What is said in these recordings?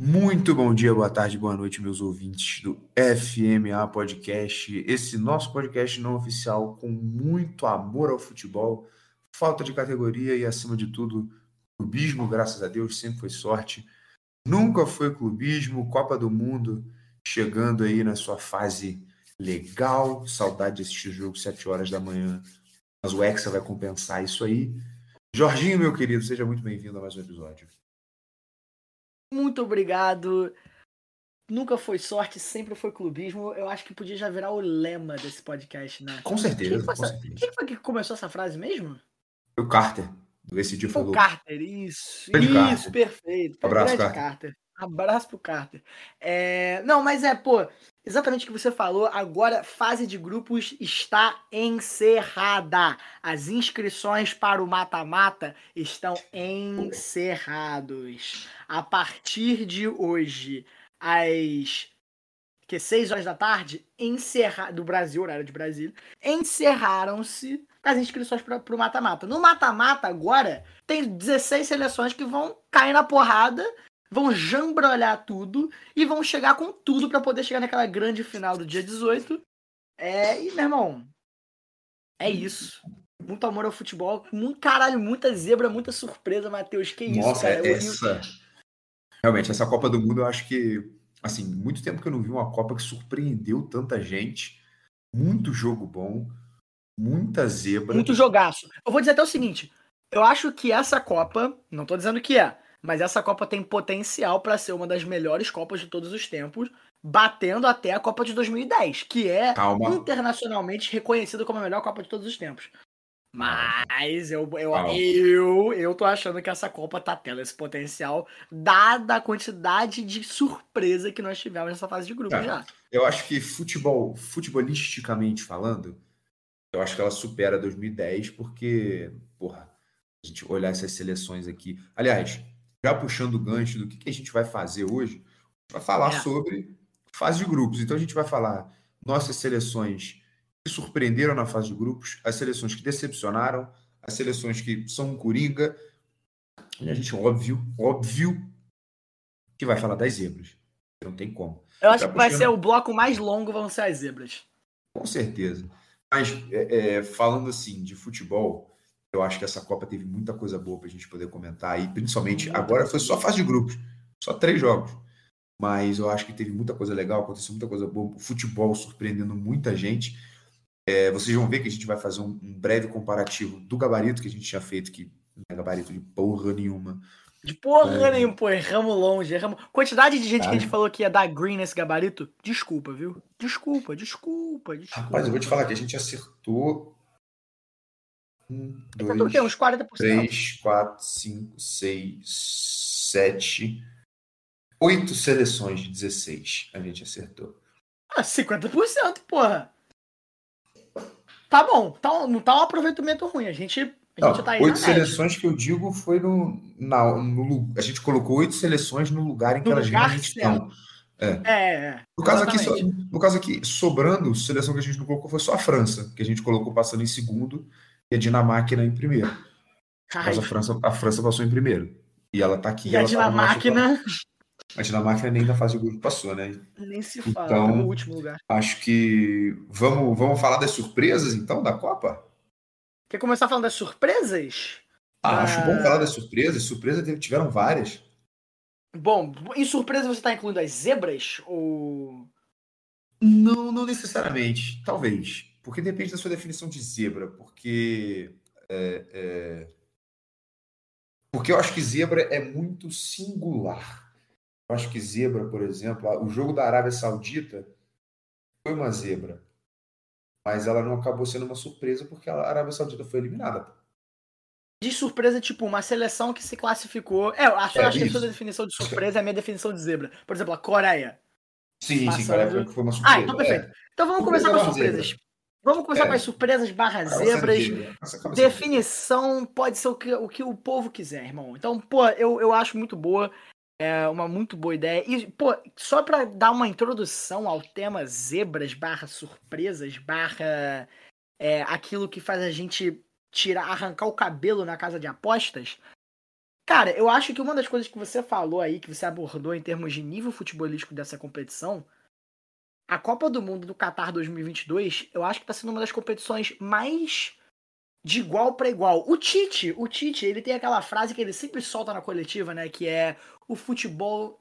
Muito bom dia, boa tarde, boa noite, meus ouvintes do FMA Podcast. Esse nosso podcast não oficial com muito amor ao futebol, falta de categoria e, acima de tudo, clubismo, graças a Deus, sempre foi sorte. Nunca foi clubismo, Copa do Mundo chegando aí na sua fase legal. Saudade de assistir o jogo 7 horas da manhã, mas o Hexa vai compensar isso aí. Jorginho, meu querido, seja muito bem-vindo a mais um episódio. Muito obrigado. Nunca foi sorte, sempre foi clubismo. Eu acho que podia já virar o lema desse podcast, né? Com certeza, Quem foi, com certeza. quem foi que começou essa frase mesmo? O Carter, esse dia Foi falou. o Carter, isso. Grande isso, Carter. perfeito. Abraço, Grande Carter. Abraço pro Carter. É, Não, mas é, pô, exatamente o que você falou. Agora, fase de grupos está encerrada. As inscrições para o mata-mata estão encerrados. A partir de hoje, às que 6 horas da tarde, encerra... do Brasil, horário de Brasília, encerraram-se as inscrições para o mata-mata. No mata-mata, agora, tem 16 seleções que vão cair na porrada, vão jambrolhar tudo e vão chegar com tudo para poder chegar naquela grande final do dia 18. É, e, meu irmão, é isso. Muito amor ao futebol, muito caralho, muita zebra, muita surpresa, Matheus. Que isso, Nossa, cara. Eu- essa. Realmente, essa Copa do Mundo, eu acho que. Assim, muito tempo que eu não vi uma Copa que surpreendeu tanta gente. Muito jogo bom, muita zebra. Muito jogaço. Eu vou dizer até o seguinte: eu acho que essa Copa, não tô dizendo que é, mas essa Copa tem potencial para ser uma das melhores Copas de todos os tempos, batendo até a Copa de 2010, que é Calma. internacionalmente reconhecida como a melhor Copa de todos os tempos. Mas eu, eu, Calma. eu, eu tô achando que essa Copa tá tendo esse potencial, dada a quantidade de surpresa que nós tivemos nessa fase de grupo Tá. já. Eu acho que futebol, futebolisticamente falando, eu acho que ela supera 2010, porque, porra, a gente olhar essas seleções aqui. Aliás, já puxando o gancho do que, que a gente vai fazer hoje, vai falar É. sobre fase de grupos. Então a gente vai falar nossas seleções que surpreenderam na fase de grupos, as seleções que decepcionaram, as seleções que são um coringa. E a gente, óbvio, óbvio, que vai falar das zebras. Não tem como. Eu acho que vai ser o bloco mais longo, vão ser as zebras. Com certeza. Mas é, é, falando assim de futebol, eu acho que essa Copa teve muita coisa boa para a gente poder comentar. E principalmente agora foi só fase de grupos, só três jogos. Mas eu acho que teve muita coisa legal, aconteceu muita coisa boa. O futebol surpreendendo muita gente. É, vocês vão ver que a gente vai fazer um, um breve comparativo do gabarito que a gente tinha feito, que não é gabarito de porra nenhuma. De porra É. nenhuma, pô, erramos longe, erramos. Quantidade de gente que a gente Cara. falou que ia dar green nesse gabarito, desculpa, viu? Desculpa, desculpa, desculpa. Rapaz, eu vou te falar que a gente acertou. Um, Tá tudo dois, bem, uns 40%. 3, 4, 5, 6, 7, 8 seleções de 16 a gente acertou. Ah, 50%, porra. Tá bom, tá, não tá um aproveitamento ruim. A gente, a gente tá oito seleções que eu digo foi no, na, no. A gente colocou oito seleções no lugar em que No elas realmente estão. certo. É, é. No caso, aqui, no caso aqui, sobrando, seleção que a gente não colocou foi só a França, que a gente colocou passando em segundo e a Dinamarca em primeiro. Ai, Mas a França, a França passou em primeiro. E ela tá aqui. e a tá Dinamarca A Dinamarca nem na fase de grupo passou, né? nem se fala, Então- tá no último lugar. Acho que vamos, vamos falar das surpresas então da Copa? Quer começar falando das surpresas? Ah, acho bom Ah. falar das surpresas. Surpresas tiveram várias. Bom, em surpresa você tá incluindo as zebras? Ou. Não, não necessariamente. Talvez. Porque depende da sua definição de zebra. Porque. é, é, Porque eu acho que zebra é muito singular. Eu acho que zebra, por exemplo, o jogo da Arábia Saudita foi uma zebra. Mas ela não acabou sendo uma surpresa porque a Arábia Saudita foi eliminada. De surpresa, tipo, uma seleção que se classificou. É, eu acho, É, eu acho que a sua definição de surpresa é a minha definição de zebra. Por exemplo, a Coreia. Sim, sim, cara, foi uma surpresa. Ah, então perfeito. Então vamos Surpresa começar com as surpresas. zebra. Vamos começar É. com as surpresas barra zebras. sendo Definição pode ser o que, o que o povo quiser, irmão. Então, pô, eu, eu acho muito boa. É uma muito boa ideia. E, pô, só para dar uma introdução ao tema zebras barra surpresas barra é, aquilo que faz a gente tirar, arrancar o cabelo na casa de apostas. Cara, eu acho que uma das coisas que você falou aí, que você abordou em termos de nível futebolístico dessa competição, a Copa do Mundo do Qatar 2022, eu acho que tá sendo uma das competições mais de igual para igual. O Tite, o Tite, ele tem aquela frase que ele sempre solta na coletiva, né, que é o futebol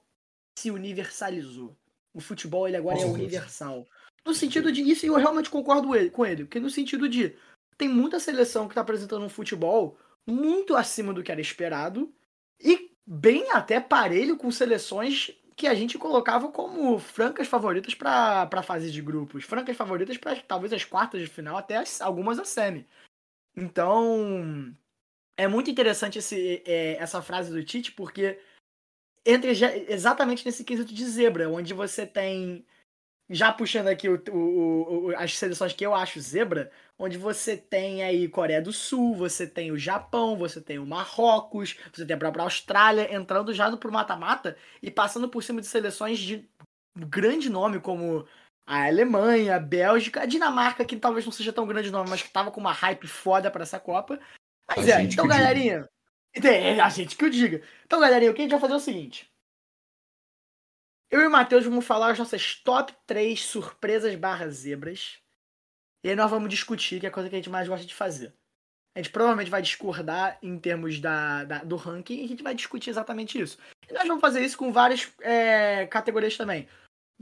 se universalizou. O futebol ele agora é universal. No sentido de isso, eu realmente concordo com ele, porque no sentido de tem muita seleção que está apresentando um futebol muito acima do que era esperado e bem até parelho com seleções que a gente colocava como francas favoritas para a fase de grupos, francas favoritas para talvez as quartas de final, até as, algumas a semi. Então, é muito interessante esse, é, essa frase do Tite, porque entra exatamente nesse quesito de zebra, onde você tem, já puxando aqui o, o, o, as seleções que eu acho zebra, onde você tem aí Coreia do Sul, você tem o Japão, você tem o Marrocos, você tem a própria Austrália entrando já no pro mata-mata e passando por cima de seleções de grande nome como a Alemanha, a Bélgica, a Dinamarca, que talvez não seja tão grande nome, mas que tava com uma hype foda para essa Copa. Mas a é, então, galerinha. É, a gente que o diga. Então, galerinha, o que a gente vai fazer é o seguinte. Eu e o Matheus vamos falar as nossas top 3 surpresas barra zebras. E aí nós vamos discutir, que é a coisa que a gente mais gosta de fazer. A gente provavelmente vai discordar em termos da, da do ranking e a gente vai discutir exatamente isso. E nós vamos fazer isso com várias é, categorias também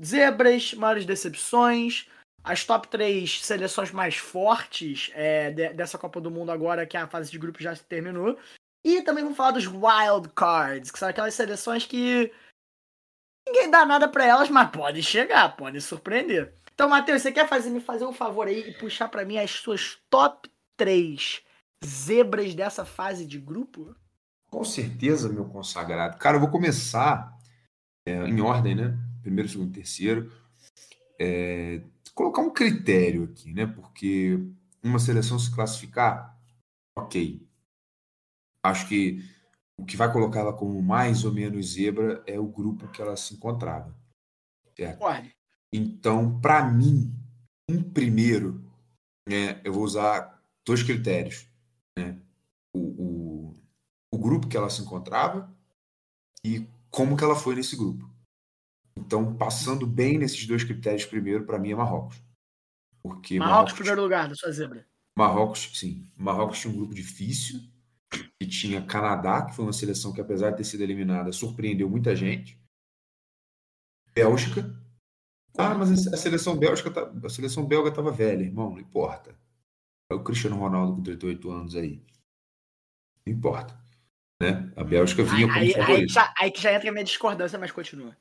zebras, maiores decepções, as top 3 seleções mais fortes é, de, dessa Copa do Mundo agora que a fase de grupo já terminou. E também vamos falar dos wild cards, que são aquelas seleções que ninguém dá nada para elas, mas pode chegar, pode surpreender. Então, Matheus, você quer fazer, me fazer um favor aí e puxar para mim as suas top 3 zebras dessa fase de grupo? Com certeza, meu consagrado. Cara, eu vou começar é, em ordem, né? Primeiro, segundo, terceiro. É, colocar um critério aqui, né? Porque uma seleção se classificar, ok. Acho que o que vai colocar ela como mais ou menos zebra é o grupo que ela se encontrava. Certo? Pode. Então, para mim, em primeiro, né, eu vou usar dois critérios. Né? O, o, o grupo que ela se encontrava e como que ela foi nesse grupo. Então, passando bem nesses dois critérios primeiro, para mim é Marrocos. Porque Marrocos, Marrocos primeiro lugar da sua zebra. Marrocos, sim. Marrocos tinha um grupo difícil, e tinha Canadá, que foi uma seleção que, apesar de ter sido eliminada, surpreendeu muita gente. Bélgica. Ah, mas a seleção belga tá, a seleção belga estava velha, irmão, não importa. É o Cristiano Ronaldo com 38 anos aí. Não importa. Né? A Bélgica vinha como aí, aí, já, aí que já entra a minha discordância, mas continua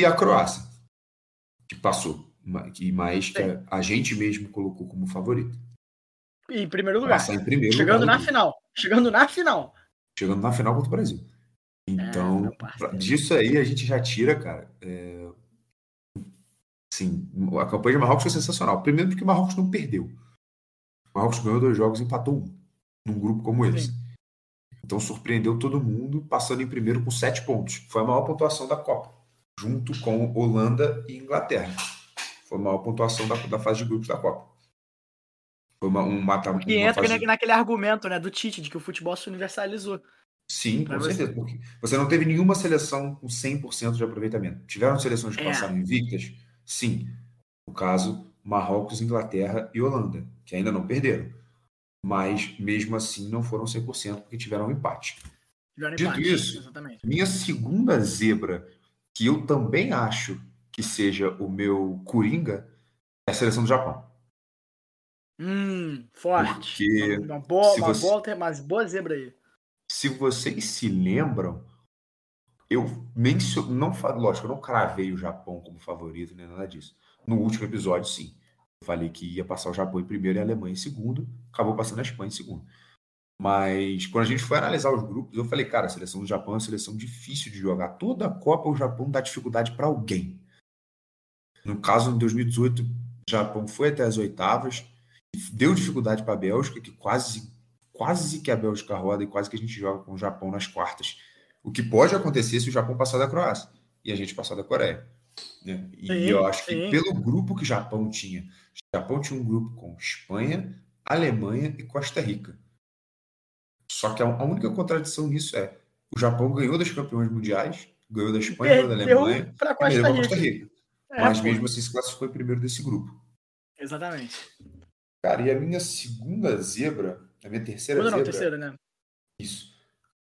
e a Croácia, que passou, que mais que a, gente mesmo colocou como favorito. Em primeiro lugar. Passar em primeiro Chegando lugar, na final. Chegando na final. Chegando na final contra o Brasil. Então, é, disso aí a gente já tira, cara. É... Sim, a campanha de Marrocos foi sensacional. Primeiro porque o Marrocos não perdeu. O Marrocos ganhou dois jogos e empatou um. Num grupo como esse. Sim. Então surpreendeu todo mundo, passando em primeiro com sete pontos. Foi a maior pontuação da Copa junto com Holanda e Inglaterra. Foi a maior pontuação da, da fase de grupos da Copa. Foi uma, um mata Que entra fase... naquele argumento né, do Tite, de que o futebol se universalizou. Sim, com você. certeza. Porque você não teve nenhuma seleção com 100% de aproveitamento. Tiveram seleções que é. passaram invictas? Sim. No caso, Marrocos, Inglaterra e Holanda, que ainda não perderam. Mas, mesmo assim, não foram 100% porque tiveram um empate. Tiveram Dito empate, isso, exatamente. minha segunda zebra que eu também acho que seja o meu Coringa, é a seleção do Japão. Hum, forte. Porque uma boa, uma você, boa, mas boa zebra aí. Se vocês se lembram, eu menciono, não lógico, eu não cravei o Japão como favorito, nem nada disso. No último episódio, sim. Eu falei que ia passar o Japão em primeiro e a Alemanha em segundo, acabou passando a Espanha em segundo. Mas quando a gente foi analisar os grupos, eu falei, cara, a seleção do Japão é uma seleção difícil de jogar. Toda a Copa o Japão dá dificuldade para alguém. No caso, em 2018, o Japão foi até as oitavas, deu dificuldade para a Bélgica, que quase, quase que a Bélgica roda e quase que a gente joga com o Japão nas quartas. O que pode acontecer se o Japão passar da Croácia e a gente passar da Coreia. Né? E Sim, eu acho que sim. pelo grupo que o Japão tinha, o Japão tinha um grupo com Espanha, Alemanha e Costa Rica. Só que a a única contradição nisso é o Japão ganhou das campeões mundiais, ganhou da Espanha, ganhou da Alemanha Costa para Costa Rica. Rica. É, Mas pô, mesmo assim se classificou em primeiro desse grupo. Exatamente. Cara, e a minha segunda zebra, a minha terceira não, zebra, terceira, né? Isso.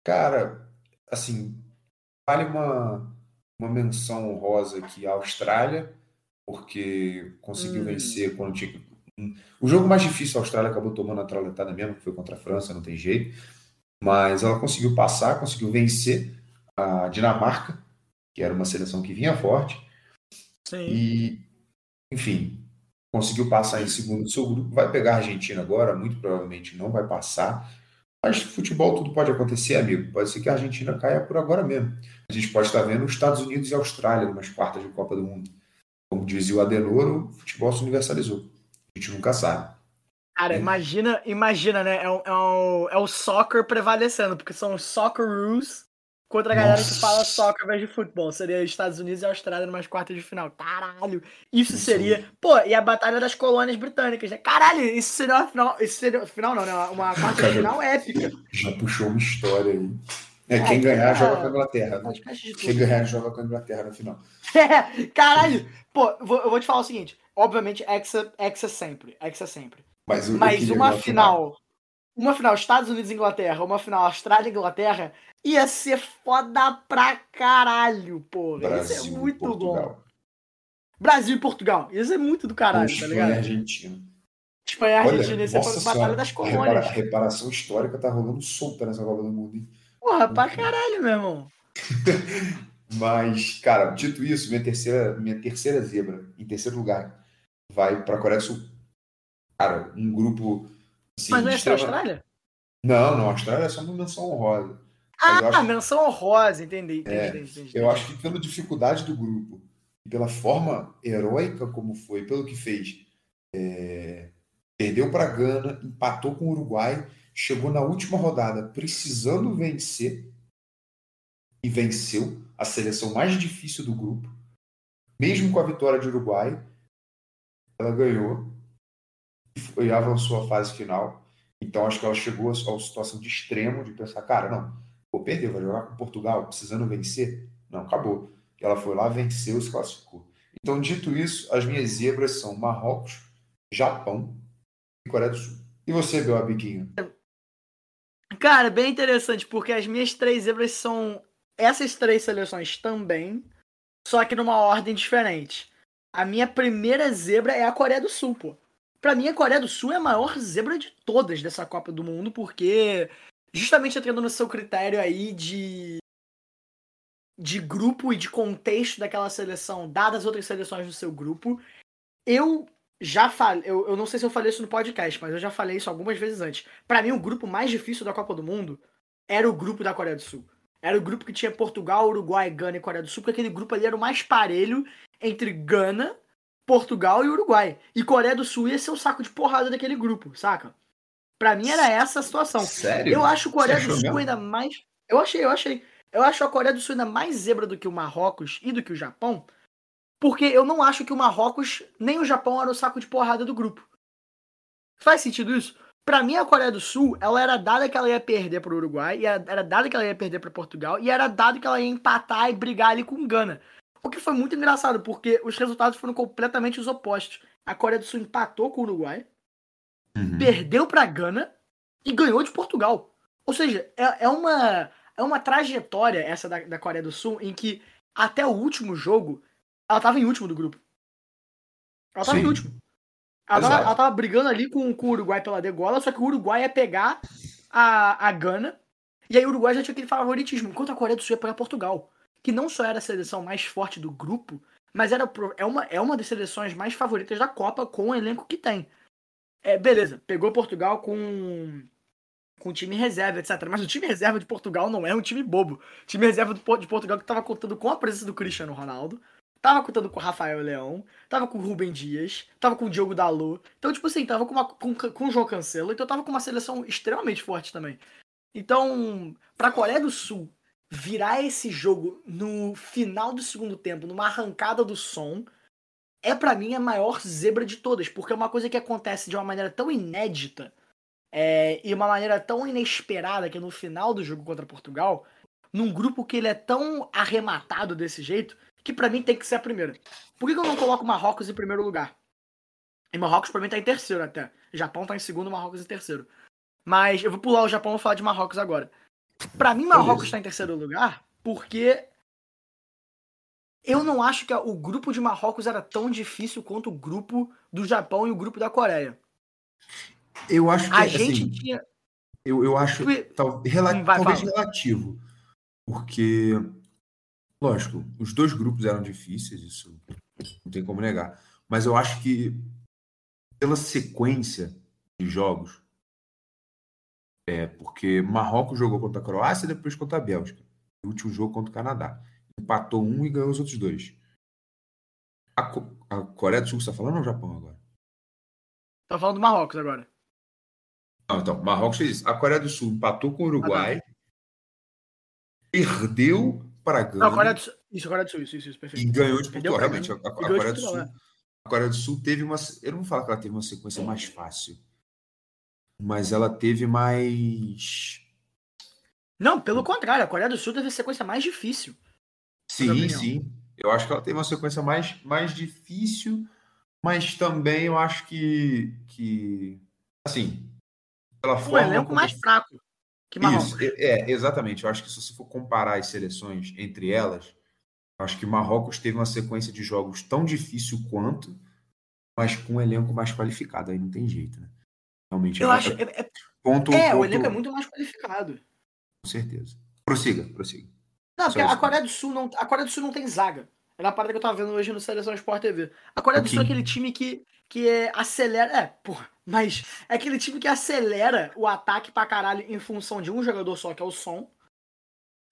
Cara, assim, vale uma, uma menção honrosa aqui à Austrália, porque conseguiu Hum. vencer quando tinha. que- um- O jogo mais difícil a Austrália acabou tomando a trauletada mesmo, que foi contra a França, não tem jeito. Mas ela conseguiu passar, conseguiu vencer a Dinamarca, que era uma seleção que vinha forte, Sim. e, enfim, conseguiu passar em segundo do seu grupo. Vai pegar a Argentina agora, muito provavelmente não vai passar. Mas futebol tudo pode acontecer, amigo. Pode ser que a Argentina caia por agora mesmo. A gente pode estar vendo os Estados Unidos e a Austrália numas quartas de Copa do Mundo. Como dizia o Adenor, o futebol se universalizou. A gente nunca sabe. Cara, imagina, imagina, né? É o, é, o, é o soccer prevalecendo, porque são os soccer rules contra a galera que Nossa. fala soccer ao invés de futebol. Seria Estados Unidos e Austrália numas quartas de final. Caralho! Isso Isso. seria. Pô, e a Batalha das Colônias Britânicas, né? Caralho, isso seria uma final. Isso seria. Final não, né? Uma quarta de final épica. Já puxou uma história aí. É, É, quem ganhar cara, joga com a Inglaterra. Né? Quem ganhar joga com a Inglaterra no final. É, caralho! Pô, eu vou, eu vou te falar o seguinte. Obviamente, Hexa, Hexa sempre. Hexa sempre. Mas, Mas uma ver a final, uma final Estados Unidos e Inglaterra, uma final Austrália e Inglaterra, ia ser foda pra caralho, porra. Brasil, Isso é muito bom. Portugal. Brasil e Portugal. Isso é muito do caralho, tá Espanha e ligado? Argentina. Espanha e Argentina, isso é nossa Batalha das a Colônias. repara- a reparação histórica tá rolando solta nessa Copa do Mundo, hein? Porra, pra caralho, meu irmão. Mas, cara, dito isso, minha terceira, minha terceira zebra, em terceiro lugar, vai para a Coreia do Sul. Cara, um grupo. Assim, Mas não é extrema- Austrália? Não, não, Austrália é só uma menção honrosa. Ah, acho- menção honrosa, entendi, entendi, É, entendi, entendi. Eu acho que pela dificuldade do grupo e pela forma heróica como foi, pelo que fez, é, perdeu para Gana, empatou com o Uruguai, chegou na última rodada precisando vencer e venceu a seleção mais difícil do grupo. Mesmo com a vitória de Uruguai, ela ganhou e avançou à fase final. Então acho que ela chegou a uma situação de extremo de pensar, cara, não, Pô, perdeu, vai jogar com Portugal, precisando vencer? Não, acabou. Ela foi lá, venceu, se classificou. Então, dito isso, as minhas zebras são Marrocos, Japão e Coreia do Sul. E você, meu amiguinho? Cara, bem interessante, porque as minhas três zebras são essas três seleções também, só que numa ordem diferente. A minha primeira zebra é a Coreia do Sul, pô. Pra mim, a Coreia do Sul é a maior zebra de todas dessa Copa do Mundo, porque justamente entrando no seu critério aí de de grupo e de contexto daquela seleção, dadas as outras seleções do seu grupo, eu já falei, eu, eu não sei se eu falei isso no podcast, mas eu já falei isso algumas vezes antes. Pra mim, o grupo mais difícil da Copa do Mundo era o grupo da Coreia do Sul. Era o grupo que tinha Portugal, Uruguai, Gana e Coreia do Sul, porque aquele grupo ali era o mais parelho entre Gana, Portugal e Uruguai. E Coreia do Sul ia ser o saco de porrada daquele grupo, saca? Pra mim era essa a situação. Sério? Eu acho a Coreia do Sul mesmo? ainda mais. Eu achei, eu achei. Eu acho a Coreia do Sul ainda mais zebra do que o Marrocos e do que o Japão. Porque eu não acho que o Marrocos nem o Japão era o saco de porrada do grupo. Faz sentido isso? Pra mim, a Coreia do Sul, ela era dada que ela ia perder pro Uruguai, e era, dada que ela ia perder pra Portugal, e era dado que ela ia empatar e brigar ali com Gana. O que foi muito engraçado, porque os resultados foram completamente os opostos. A Coreia do Sul empatou com o Uruguai, Uhum. perdeu pra Gana e ganhou de Portugal. Ou seja, é, é uma, é uma trajetória essa da, da Coreia do Sul em que até o último jogo ela tava em último do grupo. Ela tava Sim. em último. Ela tava, ela tava brigando ali com, com o Uruguai pela degola, só que o Uruguai ia pegar a, a Gana e aí o Uruguai já tinha aquele favoritismo, enquanto a Coreia do Sul ia pegar Portugal, que não só era a seleção mais forte do grupo, mas era é uma, é uma das seleções mais favoritas da Copa com o elenco que tem. É, beleza, pegou Portugal com com time reserva, etc. Mas o time reserva de Portugal não é um time bobo. O time reserva de Portugal que tava contando com a presença do Cristiano Ronaldo, tava contando com o Rafael Leão, tava com o Rubem Dias, tava com o Diogo Dalot. Então, tipo assim, tava com, uma, com, com o João Cancelo, então tava com uma seleção extremamente forte também. Então, pra Coreia do Sul virar esse jogo no final do segundo tempo, numa arrancada do som, é para mim a maior zebra de todas, porque é uma coisa que acontece de uma maneira tão inédita é, e uma maneira tão inesperada que no final do jogo contra Portugal, num grupo que ele é tão arrematado desse jeito, que para mim tem que ser a primeira. Por que, que eu não coloco Marrocos em primeiro lugar? E Marrocos pra mim tá em terceiro até. Japão tá em segundo, Marrocos em terceiro. Mas eu vou pular o Japão e falar de Marrocos agora. Para mim, Marrocos está em terceiro lugar porque eu não acho que o grupo de Marrocos era tão difícil quanto o grupo do Japão e o grupo da Coreia. Eu acho que A assim, gente tinha. eu, eu acho tal- rela- Hum, vai, talvez fala. relativo. Porque, lógico, os dois grupos eram difíceis, isso não tem como negar. Mas eu acho que pela sequência de jogos, é porque Marrocos jogou contra a Croácia e depois contra a Bélgica. O último jogo contra o Canadá. Empatou um e ganhou os outros dois. A, Co- a Coreia do Sul você está falando ou o Japão agora? Tô falando do Marrocos agora. Não, então, Marrocos fez isso. A Coreia do Sul empatou com o Ah, Uruguai, perdeu para a Não, Gana Coreia do Sul. Isso, Coreia do Sul, isso, isso, isso e perfeito. ganhou de Portugal. Realmente, a, Gana a- a Coreia do Sul, Portugal, a Coreia do Sul teve uma. Eu não vou falar que ela teve uma sequência mais fácil, mas ela teve mais. Não, pelo contrário, a Coreia do Sul teve a sequência mais difícil. Sim, sim. Eu acho que ela teve uma sequência mais, mais difícil, mas também eu acho que. que assim, pela Um forma. elenco como- mais fraco que Marrocos. Isso, é, é, exatamente. Eu acho que se você for comparar as seleções entre elas, eu acho que Marrocos teve uma sequência de jogos tão difícil quanto, mas com um elenco mais qualificado. Aí não tem jeito, né? Realmente. Eu é- acho. É, é- ponto, é, o ponto- elenco é muito mais qualificado. Com certeza. Prossiga, prossiga. Não, porque a. Coreia do Sul não, a Coreia do Sul não tem zaga. Era a parada que eu tava vendo hoje no Seleção Sport TV. A Coreia do Sul é aquele time que, que é, acelera. É, porra, mas é aquele time que acelera o ataque pra caralho em função de um jogador só, que é o som.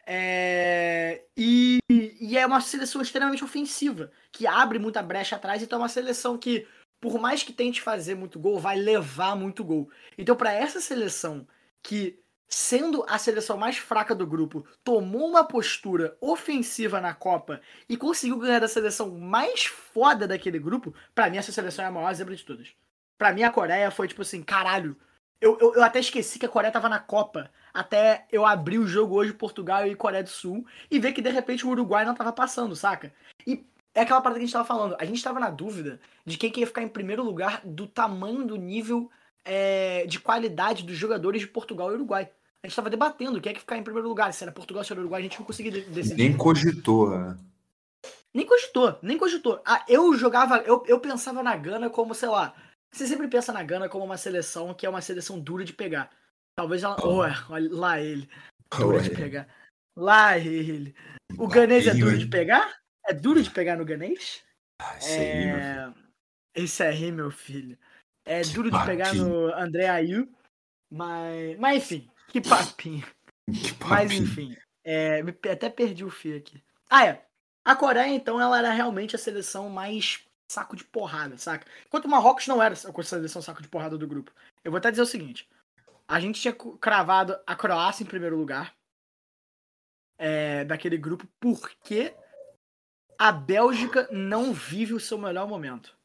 É, e, e é uma seleção extremamente ofensiva, que abre muita brecha atrás, então é uma seleção que, por mais que tente fazer muito gol, vai levar muito gol. Então, pra essa seleção que sendo a seleção mais fraca do grupo, tomou uma postura ofensiva na Copa e conseguiu ganhar da seleção mais foda daquele grupo, pra mim essa seleção é a maior zebra de todas. Pra mim a Coreia foi tipo assim, caralho. Eu, eu, eu até esqueci que a Coreia tava na Copa, até eu abrir o jogo hoje Portugal e Coreia do Sul e ver que de repente o Uruguai não tava passando, saca? E é aquela parada que a gente tava falando, a gente tava na dúvida de quem que ia ficar em primeiro lugar do tamanho do nível é, de qualidade dos jogadores de Portugal e Uruguai. A gente tava debatendo quem é que ficar em primeiro lugar, se era Portugal, se era Uruguai, a gente não conseguia de- decidir. Nem cogitou. né? Nem cogitou, nem cogitou. Ah, eu jogava, eu, eu pensava na Gana como, sei lá, você sempre pensa na Gana como uma seleção que é uma seleção dura de pegar. Talvez ela. Oh. Ué, olha lá ele. Dura de Ué. pegar. Lá ele. O ganês é duro de pegar? É duro de pegar no ganês? Ah, aí, filho. É... Esse aí, meu filho. É Que duro de pegar papinho. no André Ayu. Mas, mas enfim, que papinho. Que Mas papinho. enfim, é, até perdi o fio aqui. Ah, é. A Coreia, então, ela era realmente a seleção mais saco de porrada, saca? Enquanto o Marrocos não era a seleção saco de porrada do grupo. Eu vou até dizer o seguinte: a gente tinha cravado a Croácia em primeiro lugar é, daquele grupo porque a Bélgica não vive o seu melhor momento.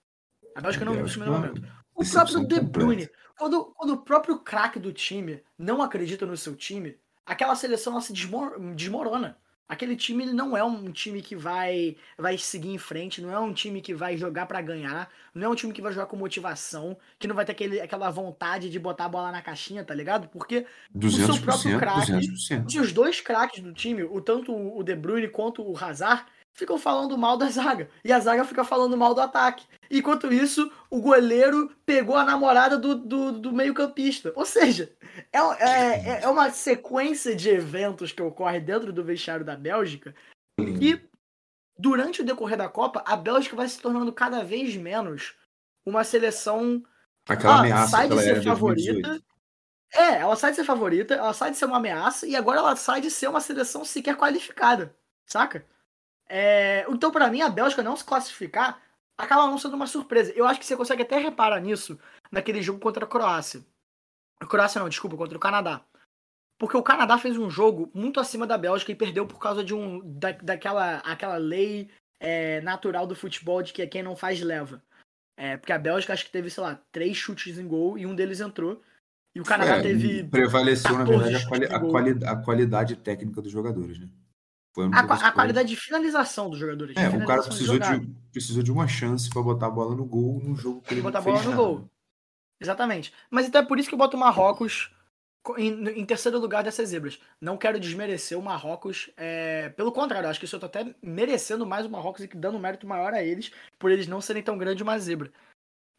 A Bélgica não vive o seu melhor momento. O decepção próprio De Bruyne, quando, quando o próprio craque do time não acredita no seu time, aquela seleção ela se desmor- desmorona. Aquele time não é um time que vai vai seguir em frente, não é um time que vai jogar pra ganhar, não é um time que vai jogar com motivação, que não vai ter aquele, aquela vontade de botar a bola na caixinha, tá ligado? Porque 200%, próprio craque. 200%. se os dois craques do time, o tanto o De Bruyne quanto o Hazard, ficam falando mal da zaga. E a zaga fica falando mal do ataque. Enquanto isso, o goleiro pegou a namorada do, do, do meio-campista. Ou seja, é, é, é uma sequência de eventos que ocorre dentro do vestiário da Bélgica. E durante o decorrer da Copa, a Bélgica vai se tornando cada vez menos uma seleção Aquela ah, ameaça sai de ser em 2018. favorita. É, ela sai de ser favorita, ela sai de ser uma ameaça e agora ela sai de ser uma seleção sequer qualificada, saca? É, então, pra mim, a Bélgica não se classificar acaba não sendo uma surpresa. Eu acho que você consegue até reparar nisso naquele jogo contra a Croácia. A Croácia não, desculpa, contra o Canadá. Porque o Canadá fez um jogo muito acima da Bélgica e perdeu por causa de um da, daquela aquela lei é, natural do futebol de que quem não faz leva. É, porque a Bélgica acho que teve, sei lá, três chutes em gol e um deles entrou. E o Canadá É, teve. Prevaleceu, na 14 verdade, a, quali- a quali- a qualidade técnica dos jogadores, né? Um A, a qualidade de finalização dos jogadores. É, o cara precisou de, precisou de uma chance pra botar a bola no gol num jogo que ele botar a bola no nada. gol. Exatamente. Mas então é por isso que eu boto o Marrocos co- em, em terceiro lugar dessas zebras. Não quero desmerecer o Marrocos. é, Pelo contrário, acho que isso eu tô até merecendo mais o Marrocos e dando um mérito maior a eles, por eles não serem tão grande uma zebra.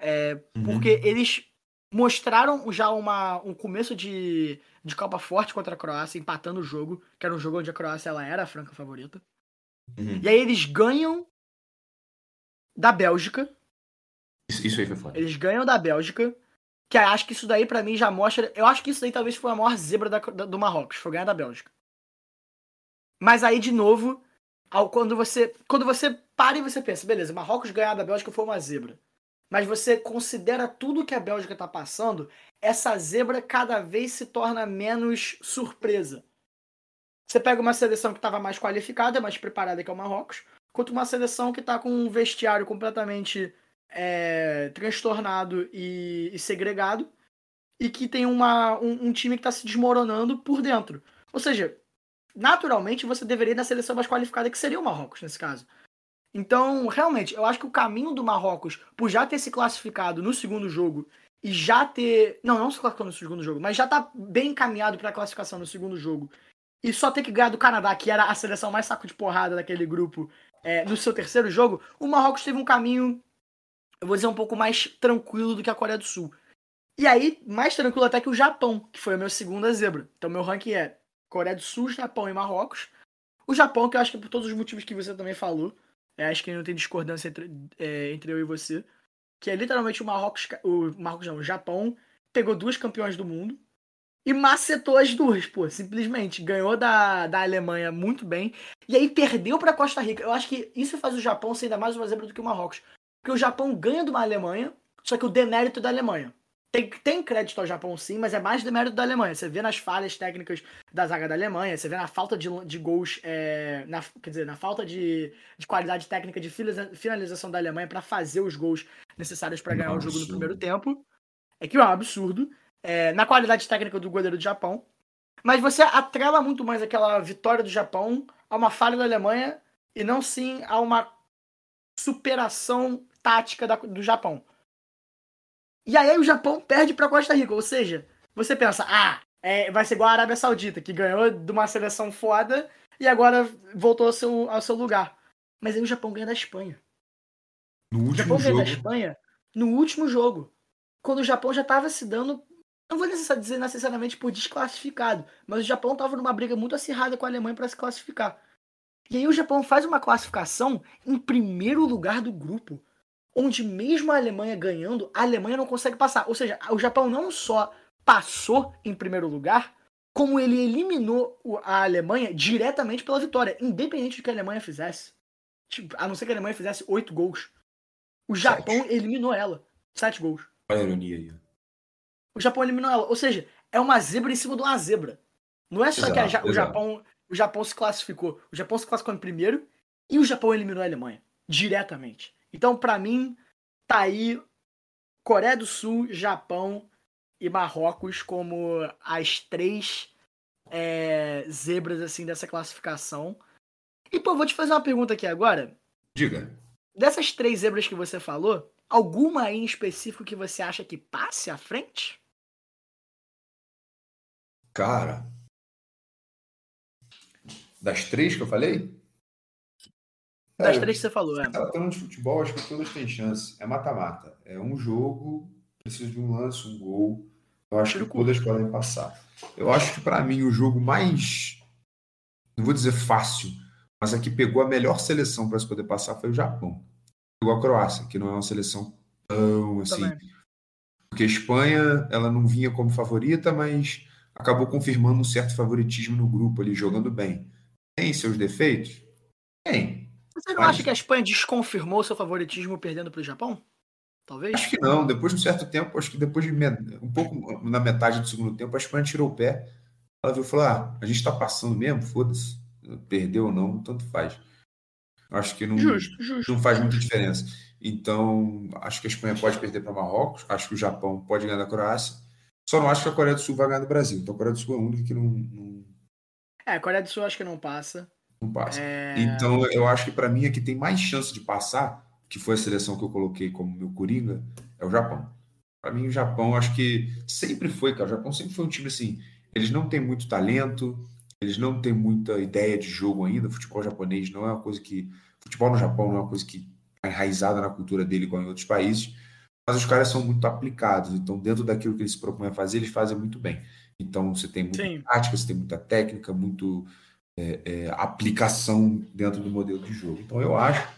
É, Uhum. Porque eles mostraram já uma, um começo de, de Copa forte contra a Croácia, empatando o jogo, que era um jogo onde a Croácia ela era a franca favorita. Uhum. E aí eles ganham da Bélgica. Isso, isso aí foi foda. Eles ganham da Bélgica. Que acho que isso daí pra mim já mostra. Eu acho que isso daí talvez foi a maior zebra da- da- do Marrocos, foi ganhar da Bélgica. Mas aí, de novo, ao- quando você. Quando você para e você pensa, beleza, Marrocos ganhar da Bélgica foi uma zebra. Mas você considera tudo que a Bélgica tá passando, essa zebra cada vez se torna menos surpresa. Você pega uma seleção que estava mais qualificada, mais preparada que é o Marrocos, quanto uma seleção que tá com um vestiário completamente é, transtornado e, e segregado e que tem uma, um, um time que está se desmoronando por dentro. Ou seja, naturalmente você deveria ir na seleção mais qualificada que seria o Marrocos nesse caso. Então, realmente, eu acho que o caminho do Marrocos, por já ter se classificado no segundo jogo e já ter. Não, não se classificou no segundo jogo, mas já tá bem encaminhado para a classificação no segundo jogo. E só ter que ganhar do Canadá, que era a seleção mais saco de porrada daquele grupo, é, no seu terceiro jogo, o Marrocos teve um caminho, eu vou dizer, um pouco mais tranquilo do que a Coreia do Sul. E aí, mais tranquilo até que o Japão, que foi a minha segunda zebra. Então, meu ranking é Coreia do Sul, Japão e Marrocos. O Japão, que eu acho que por todos os motivos que você também falou, é, acho que não tem discordância entre, é, entre eu e você, que é literalmente o Marrocos, o Marrocos não, o Japão pegou duas campeões do mundo e macetou as duas, pô, simplesmente. Ganhou da, da Alemanha muito bem e aí perdeu pra Costa Rica. Eu acho que isso faz o Japão ser ainda mais uma zebra do que o Marrocos. Porque o Japão ganha de uma Alemanha, só que o demérito da Alemanha. Tem, tem crédito ao Japão sim, mas é mais demérito da Alemanha. Você vê nas falhas técnicas da zaga da Alemanha, você vê na falta de, de gols, é, na, quer dizer, na falta de, de qualidade técnica de finaliza- finalização da Alemanha pra fazer os gols necessários pra ganhar o jogo no primeiro tempo. É que é um absurdo. É, na qualidade técnica do goleiro do Japão. Mas você atrela muito mais aquela vitória do Japão a uma falha da Alemanha e não sim a uma superação tática da- do Japão. E aí o Japão perde pra Costa Rica, ou seja, você pensa, ah, é, vai ser igual a Arábia Saudita, que ganhou de uma seleção foda e agora voltou ao seu, ao seu lugar. Mas aí o Japão ganha da Espanha. No O último Japão ganha jogo, da Espanha no último jogo. Quando o Japão já estava se dando. Não vou dizer necessariamente por desclassificado, mas o Japão estava numa briga muito acirrada com a Alemanha para se classificar. E aí o Japão faz uma classificação em primeiro lugar do grupo, onde mesmo a Alemanha ganhando, a Alemanha não consegue passar. Ou seja, o Japão não só passou em primeiro lugar, como ele eliminou a Alemanha diretamente pela vitória, independente do que a Alemanha fizesse. Tipo, a não ser que a Alemanha fizesse oito gols. O Japão eliminou ela. Sete gols. olha a ironia aí. O Japão eliminou ela. Ou seja, é uma zebra em cima de uma zebra. Não é só que a Exato, o, exato. Japão, o Japão se classificou. O Japão se classificou em primeiro e o Japão eliminou a Alemanha. Diretamente. Então, pra mim, tá aí Coreia do Sul, Japão e Marrocos como as três é, zebras assim dessa classificação. E, pô, vou te fazer uma pergunta aqui agora. Diga. Dessas três zebras que você falou, alguma aí em específico que você acha que passe à frente? Cara. Das três que eu falei? Das Cara, três que você falou, é. Tratando de futebol, acho que todas têm chance. É mata-mata. É um jogo, precisa de um lance, um gol. Eu acho que todas podem passar. Eu acho que, para mim, o jogo mais. Não vou dizer fácil, mas a que pegou a melhor seleção para se poder passar foi o Japão. Pegou a Croácia, que não é uma seleção tão assim. Também. Porque a Espanha, ela não vinha como favorita, mas acabou confirmando um certo favoritismo no grupo ali, jogando bem. Tem seus defeitos? Tem. Você não Mas- acha que a Espanha desconfirmou seu favoritismo perdendo pro Japão? Talvez? Acho que não. Depois de um certo tempo, acho que depois de um pouco na metade do segundo tempo, a Espanha tirou o pé. Ela viu e falou: ah, a gente tá passando mesmo, foda-se. Perdeu ou não, tanto faz. Acho que não, Justo, justo. não faz muita diferença. Então, acho que a Espanha pode perder para Marrocos, acho que o Japão pode ganhar da Croácia. Só não acho que a Coreia do Sul vai ganhar do Brasil. Então, a Coreia do Sul é a única que não, não, É, a Coreia do Sul acho que não passa. Não passa. É, Então, eu acho que para mim a que tem mais chance de passar, que foi a seleção que eu coloquei como meu coringa, é o Japão. Para mim, o Japão, acho que sempre foi, cara. O Japão sempre foi um time assim. Eles não têm muito talento, eles não têm muita ideia de jogo ainda. O futebol japonês não é uma coisa que. Futebol no Japão não é uma coisa que está enraizada na cultura dele, igual em outros países. Mas os caras são muito aplicados. Então, dentro daquilo que eles se propõem a fazer, eles fazem muito bem. Então, você tem muita Sim. tática, você tem muita técnica, muito é, é, aplicação dentro do modelo de jogo. Então, eu acho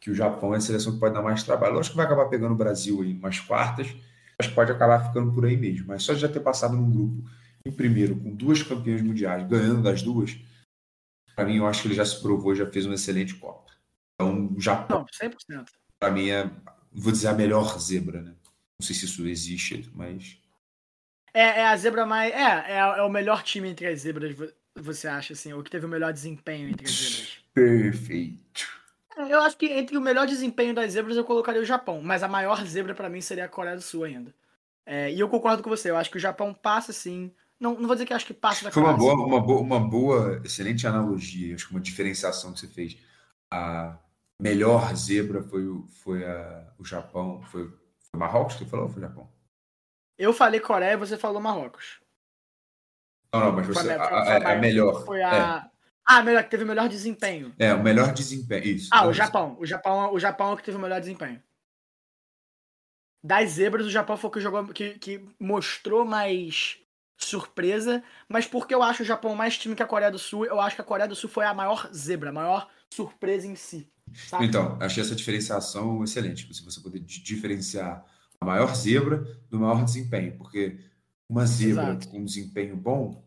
que o Japão é a seleção que pode dar mais trabalho. Lógico que vai acabar pegando o Brasil aí umas quartas, mas pode acabar ficando por aí mesmo. Mas só de já ter passado num grupo em primeiro, com duas campeãs mundiais, ganhando das duas, para mim eu acho que ele já se provou, já fez uma excelente Copa. Então, o Japão, Não, 100%. para mim, é, vou dizer, a melhor zebra, né? Não sei se isso existe, mas. É, é a zebra mais. É, é, é o melhor time entre as zebras, você acha, assim? O que teve o melhor desempenho entre as zebras? Perfeito. É, Eu acho que entre o melhor desempenho das zebras eu colocaria o Japão, mas a maior zebra pra mim seria a Coreia do Sul ainda. É, e eu concordo com você, eu acho que o Japão passa sim. Não, não vou dizer que eu acho que passa da Foi uma boa, uma boa, uma boa, excelente analogia, acho que uma diferenciação que você fez. A melhor zebra foi o, foi a, o Japão, foi, foi Marrocos que você falou ou foi o Japão? Eu falei Coreia e você falou Marrocos. Não, não, mas você, a- a, foi a- a- a melhor. Foi a. Ah, melhor, que teve o melhor desempenho. É, é, o melhor desempenho. Isso. Ah, o Japão. O Japão, o Japão é o que teve o melhor desempenho. Das zebras, o Japão foi o que jogou, que, que mostrou mais surpresa, mas porque eu acho o Japão mais time que a Coreia do Sul, eu acho que a Coreia do Sul foi a maior zebra, a maior surpresa em si. sabe? Então, achei essa diferenciação excelente. Se você poder di- diferenciar a maior zebra do maior desempenho, porque uma zebra Exato. com um desempenho bom,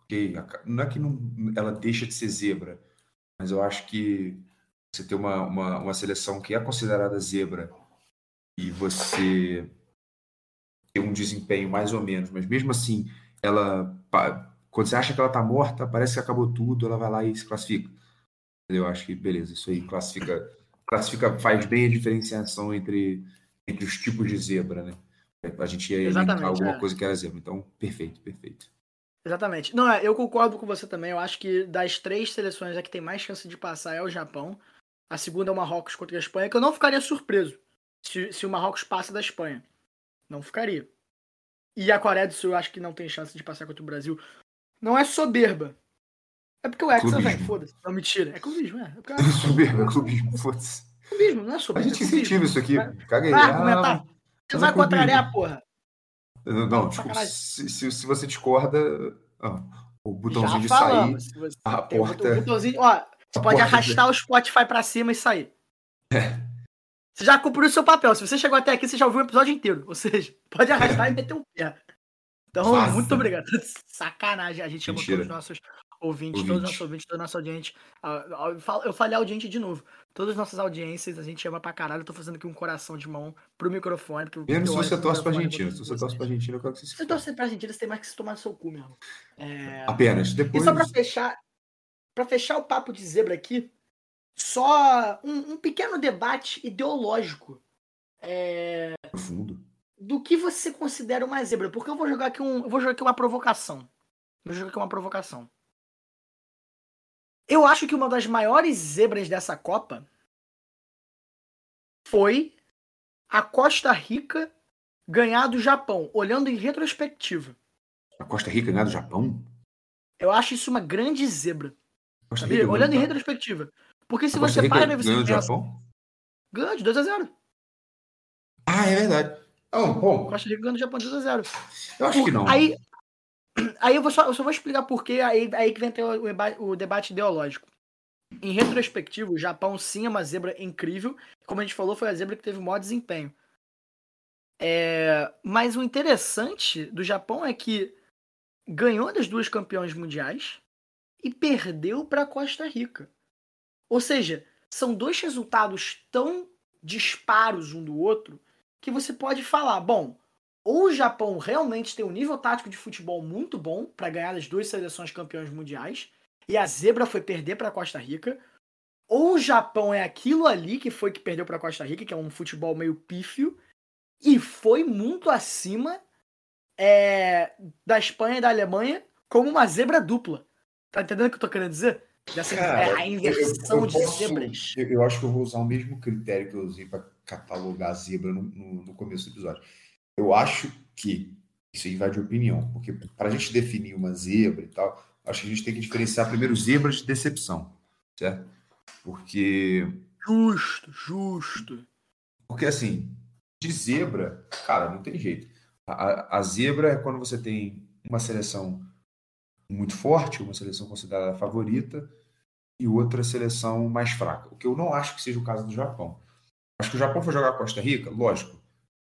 ok, não é que não, ela deixa de ser zebra, mas eu acho que você ter uma, uma, uma seleção que é considerada zebra e você ter um desempenho mais ou menos, mas mesmo assim, ela quando você acha que ela tá morta, parece que acabou tudo, ela vai lá e se classifica. Eu acho que beleza, isso aí classifica, classifica, faz bem a diferenciação entre, entre os tipos de zebra, né? A gente ia Exatamente, alguma é. coisa que era zebra. Então, perfeito, perfeito. Exatamente. Não, é, eu concordo com você também. Eu acho que das três seleções a que tem mais chance de passar é o Japão. A segunda é o Marrocos contra a Espanha, que eu não ficaria surpreso se, se o Marrocos passa da Espanha. Não ficaria. E a Coreia do Sul eu acho que não tem chance de passar contra o Brasil. Não é soberba. É porque o Hexa, velho, foda-se. Não, mentira. É clubismo, é. É é Soberba, clubismo, foda-se. clubismo, não é A soberba. gente é incentiva isso aqui. Vai- Caga aí. Vai Ah, argumentar. Você vai é clubismo. contrariar, porra. Não, não. Sacanagem. Se, se, se você discorda, ah, o botãozinho de sair. você a o porta- botão- botãozinho, ó, você pode arrastar o Spotify pra cima e sair. É. Você já cumpriu o seu papel. Se você chegou até aqui, você já ouviu o episódio inteiro. Ou seja, pode arrastar e meter o pé. Então, muito obrigado. Sacanagem. A gente chamou todos os nossos ouvintes, Ouvinte. todos os nossos ouvintes, toda a nossa audiência. Eu eu falei audiente de novo. Todas as nossas audiências, a gente chama pra caralho. Eu tô fazendo aqui um coração de mão pro microfone. porque Menos eu se você pro torce pra e Argentina. Se você torce pra. Argentina, eu quero que você se Se você torcer pra Argentina, você tem mais que se tomar no seu cu, meu irmão. É... Apenas. E Depois. só pra fechar, para fechar o papo de zebra aqui, só um, um pequeno debate ideológico é, Profundo. do que você considera uma zebra, porque eu vou jogar aqui um, eu vou jogar aqui uma provocação. Vou jogar aqui uma provocação. Eu acho que uma das maiores zebras dessa Copa foi a Costa Rica ganhar do Japão, olhando em retrospectiva. A Costa Rica ganhar do Japão? Eu acho isso uma grande zebra. Costa? Rica Olhando em retrospectiva. Porque se a Costa você Rica para e você ganhou do pensa, Japão? ganhou de 2x0. Ah, é verdade. Não, bom, Costa Rica ganhou do Japão de 2x0. eu acho que não. Aí, aí eu, vou só, eu só vou explicar por quê, aí, aí que vem o, o debate ideológico. Em retrospectivo, o Japão sim é uma zebra incrível. Como a gente falou, foi a zebra que teve o maior desempenho. É, mas o interessante do Japão é que ganhou das duas campeões mundiais e perdeu para Costa Rica. Ou seja, são dois resultados tão disparos um do outro que você pode falar, bom, ou o Japão realmente tem um nível tático de futebol muito bom para ganhar as duas seleções campeões mundiais, e a zebra foi perder para Costa Rica, ou o Japão é aquilo ali que foi que perdeu para Costa Rica, que é um futebol meio pífio, e foi muito acima é, da Espanha e da Alemanha como uma zebra dupla. Tá entendendo o que eu tô querendo dizer? Dessa, Cara, é, a inversão eu- eu de posso- zebras. Eu, eu acho que eu vou usar o mesmo critério que eu usei para catalogar a zebra no, no- no começo do episódio. Eu acho que isso aí vai de opinião, porque para a gente definir uma zebra e tal, acho que a gente tem que diferenciar primeiro zebras de decepção, certo? Porque, Justo, justo. porque assim, de zebra, cara, não tem jeito. A, a- zebra é quando você tem uma seleção muito forte, uma seleção considerada favorita, e outra seleção mais fraca. O que eu não acho que seja o caso do Japão. Acho que o Japão foi jogar Costa Rica, lógico.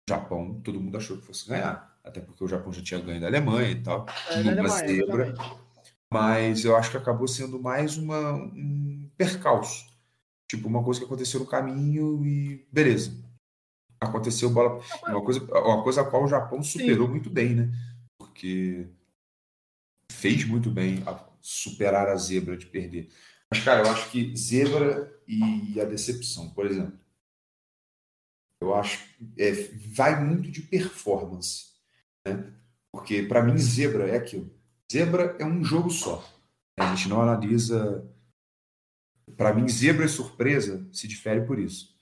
Japão, todo mundo achou que fosse ganhar, até porque o Japão já tinha ganho da Alemanha e tal. É, numa Alemanha, zebra. exatamente. Mas eu acho que acabou sendo mais uma, um percalço. Tipo, uma coisa que aconteceu no caminho e beleza. Aconteceu bola. Uma coisa, uma coisa a qual o Japão superou muito bem, né? Porque fez muito bem a superar a zebra de perder. Mas, cara, eu acho que zebra e a decepção, por exemplo. Eu acho é, vai muito de performance. Né? Porque, para mim, zebra é aquilo. Zebra é um jogo só. A gente não analisa. Para mim, zebra e surpresa se difere por isso.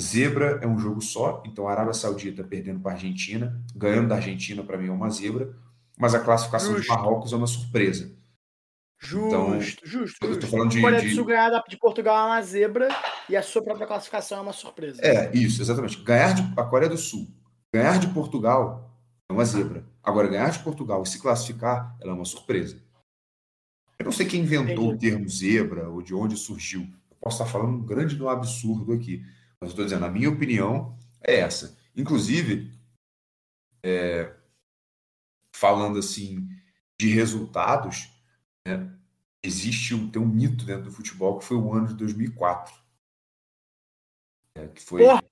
Zebra é um jogo só, então a Arábia Saudita perdendo para a Argentina, ganhando da Argentina, para mim é uma zebra, mas a classificação de Justo. Marrocos é uma surpresa. Então, Justo, justo, eu tô falando de- Coreia de- do Sul ganhar de Portugal é uma zebra e a sua própria classificação é uma surpresa. É, isso, exatamente. Ganhar de a Coreia do Sul, ganhar de Portugal é uma zebra. Agora, ganhar de Portugal e se classificar, ela é uma surpresa. Eu não sei quem inventou o termo zebra ou de onde surgiu. Eu posso estar falando um grande no absurdo aqui. Mas eu estou dizendo, a minha opinião é essa. Inclusive, é, falando assim de resultados, né, existe um, tem um mito dentro do futebol que foi o ano de 2004. É, que foi Porra!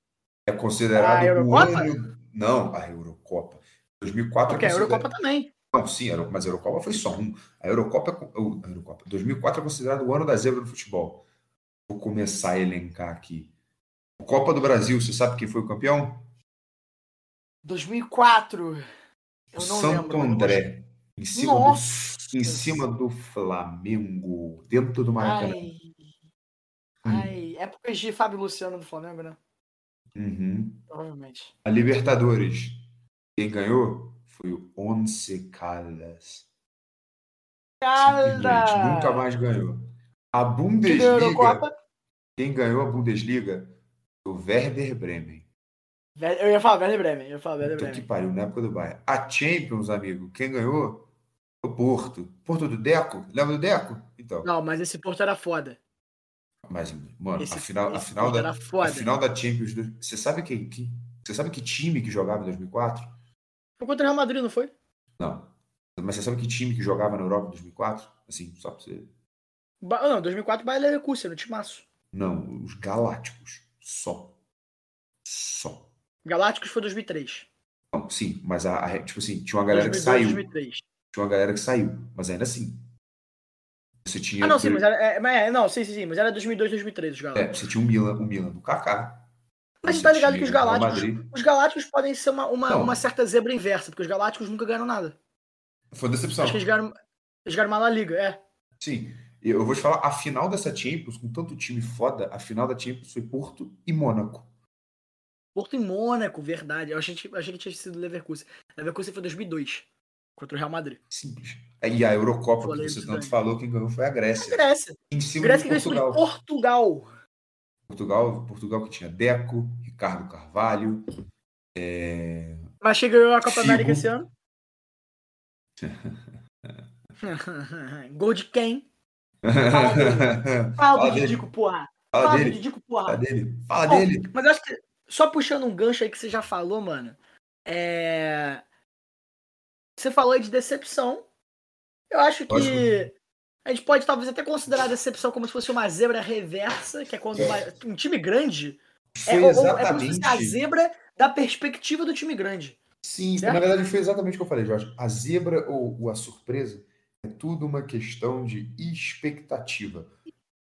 é considerado A o ano. Não, a Eurocopa. 2004 Porque é a considerado- Eurocopa também. não, sim, a mas a Eurocopa foi só um. A Eurocopa, é a Eurocopa 2004 é considerado o ano da zebra no futebol. Vou começar a elencar aqui. Copa do Brasil, você sabe quem foi o campeão? 2004. Eu não Santo lembro. André. Em Nossa! Em cima do Flamengo, dentro do Maracanã. Ai, Hum. ai, épocas de Fábio Luciano do Flamengo, né? Uhum. Provavelmente. A Libertadores, quem ganhou foi o Once Caldas. Cara! nunca mais ganhou. A Bundesliga, quem ganhou a Bundesliga foi o Werder Bremen. Eu ia falar Werder Bremen. Eu ia falar Werder Puta que Bremen. pariu, na época do Bayern. A Champions, amigo, quem ganhou? O Porto. Porto do Deco? Lembra do Deco? Então. Não, mas esse Porto era foda. Mas, mano, Esse, a final, a final, da, a final da Champions. Você sabe quem, que, você sabe que time que jogava em 2004? Foi contra o Real Madrid, não foi? Não. Mas você sabe que time que jogava na Europa em 2004? Assim, só pra você. Ba- Não, 2004 Bayer Leverkusen, no timaço. Não, os Galácticos. Só. Só. Galácticos foi 2003. Não, sim, mas a, a- tipo assim, tinha uma galera que 2002, saiu. 2003. Tinha uma galera que saiu, mas ainda assim. Você tinha. Ah, não, sim, mas era. É, mas é, não, sim, sim, sim, mas era 2002, 2003 os É, Galácticos. você tinha o Milan, o Milan do Kaká. Mas Você tá ligado que os Galácticos. Os Galácticos podem ser uma, uma, Não. uma certa zebra inversa, porque os Galácticos nunca ganharam nada. Foi decepção. Acho que eles ganharam. Eles ganharam uma La Liga, é. Sim. Eu vou te falar, a final dessa Champions, com tanto time foda, a final da Champions foi Porto e Mônaco. Porto e Mônaco, verdade. Eu achei, achei que tinha sido Leverkusen. Leverkusen foi 2002, contra o Real Madrid. Simples. E a Eurocopa, que você tanto falou, quem ganhou foi a Grécia. Grécia. Em cima Grécia de Portugal. Portugal. Portugal. Portugal que tinha Deco, Ricardo Carvalho. Mas chegou a Copa Figo. América esse ano. Gol de quem? Fala Fala Fala do. Didico, porra. Fala Fala do. Didico, Fala porra. dele. Fala dele. Mas eu acho que, só puxando um gancho aí que você já falou, mano. É... Você falou aí de decepção. Eu acho que Lógico. a gente pode talvez até considerar a decepção como se fosse uma zebra reversa, que é quando uma- um time grande. É, ou- é como se fosse a exatamente. zebra da perspectiva do time grande. Sim, Certo? na verdade foi exatamente o que eu falei, Jorge. A zebra ou, ou a surpresa é tudo uma questão de expectativa.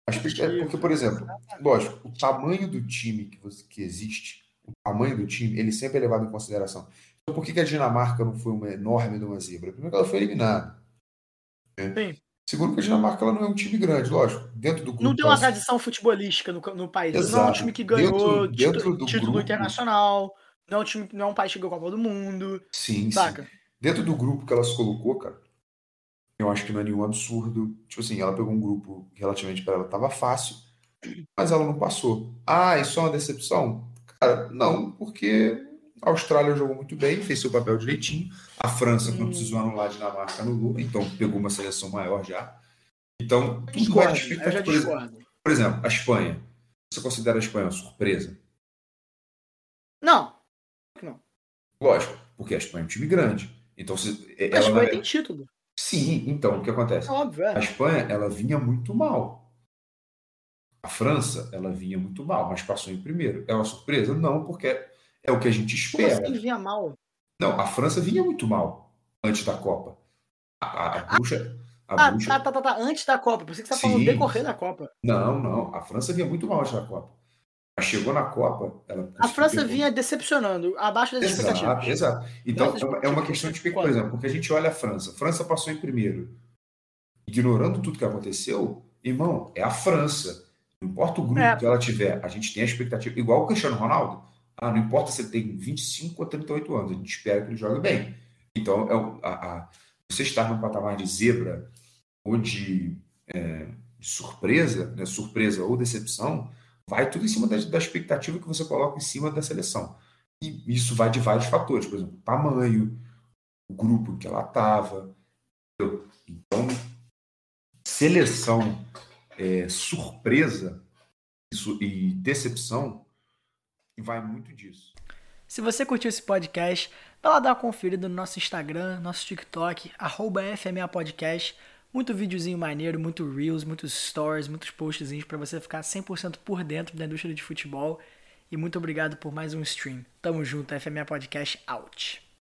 É Porque, por exemplo, lógico, o tamanho do time que, você, que existe, o tamanho do time, ele sempre é levado em consideração. Então, por que, a Dinamarca não foi uma enorme de uma zebra? Primeiro que ela foi eliminada. né? Sim. Segundo que a Dinamarca ela não é um time grande, lógico. Dentro do grupo. Não tem uma tradição futebolística no, no país. Não é um Exato. time que Dentro- ganhou dentro título, do título grupo- internacional. Não é, um time, não é um país que ganhou a Copa do Mundo. Sim, sim. Saca? Dentro do grupo que ela se colocou, cara, eu acho que não é nenhum absurdo. Tipo assim, ela pegou um grupo relativamente para ela tava fácil, mas ela não passou. Ah, isso é uma decepção? Cara, não, porque a Austrália jogou muito bem, fez seu papel direitinho. A França, Hum. precisou anular a Dinamarca, anulou, então pegou uma seleção maior já. Então, tudo vai Discordo. Eu já expectativa. Por exemplo, por exemplo, a Espanha. Você considera a Espanha uma surpresa? Não. Não. Lógico, porque a Espanha é um time grande. Então, se, A ela, Espanha tem título. Sim, então, o que acontece? É óbvio, A é. Espanha, ela vinha muito mal. A França, ela vinha muito mal, mas passou em primeiro. É uma surpresa? Não, porque é o que a gente Como espera. assim vinha mal? Não, a França vinha muito mal antes da Copa. A, a, a bruxa. A Ah, bruxa... tá, tá, tá, tá. Antes da Copa. Por isso que você tá falando decorrer da Copa. Não, não. A França vinha muito mal antes da Copa. Mas chegou na Copa, ela A França ter- vinha decepcionando, abaixo das Exato, expectativas. exato. Então, é uma, questão de expectativa, por exemplo, porque a gente olha a França. A França passou em primeiro. Ignorando tudo que aconteceu, irmão, é a França. Não importa o grupo É. que ela tiver, a gente tem a expectativa. Igual o Cristiano Ronaldo. Ah, não importa se ele tem 25 ou 38 anos, a gente espera que ele jogue bem. Então, é a- a- você estar num patamar de zebra ou de, é, de surpresa, né, surpresa ou decepção, vai tudo em cima da, da expectativa que você coloca em cima da seleção. E isso vai de vários fatores, por exemplo, tamanho, o grupo em que ela estava. Então, seleção, é, surpresa isso, e decepção vai muito disso. Se você curtiu esse podcast, vai lá dar uma conferida no nosso Instagram, nosso TikTok, arroba FMA Podcast. Muito videozinho maneiro, muito Reels, muitos stories, muitos postzinhos para você ficar 100% por dentro da indústria de futebol. E muito obrigado por mais um stream. Tamo junto, FMA Podcast out.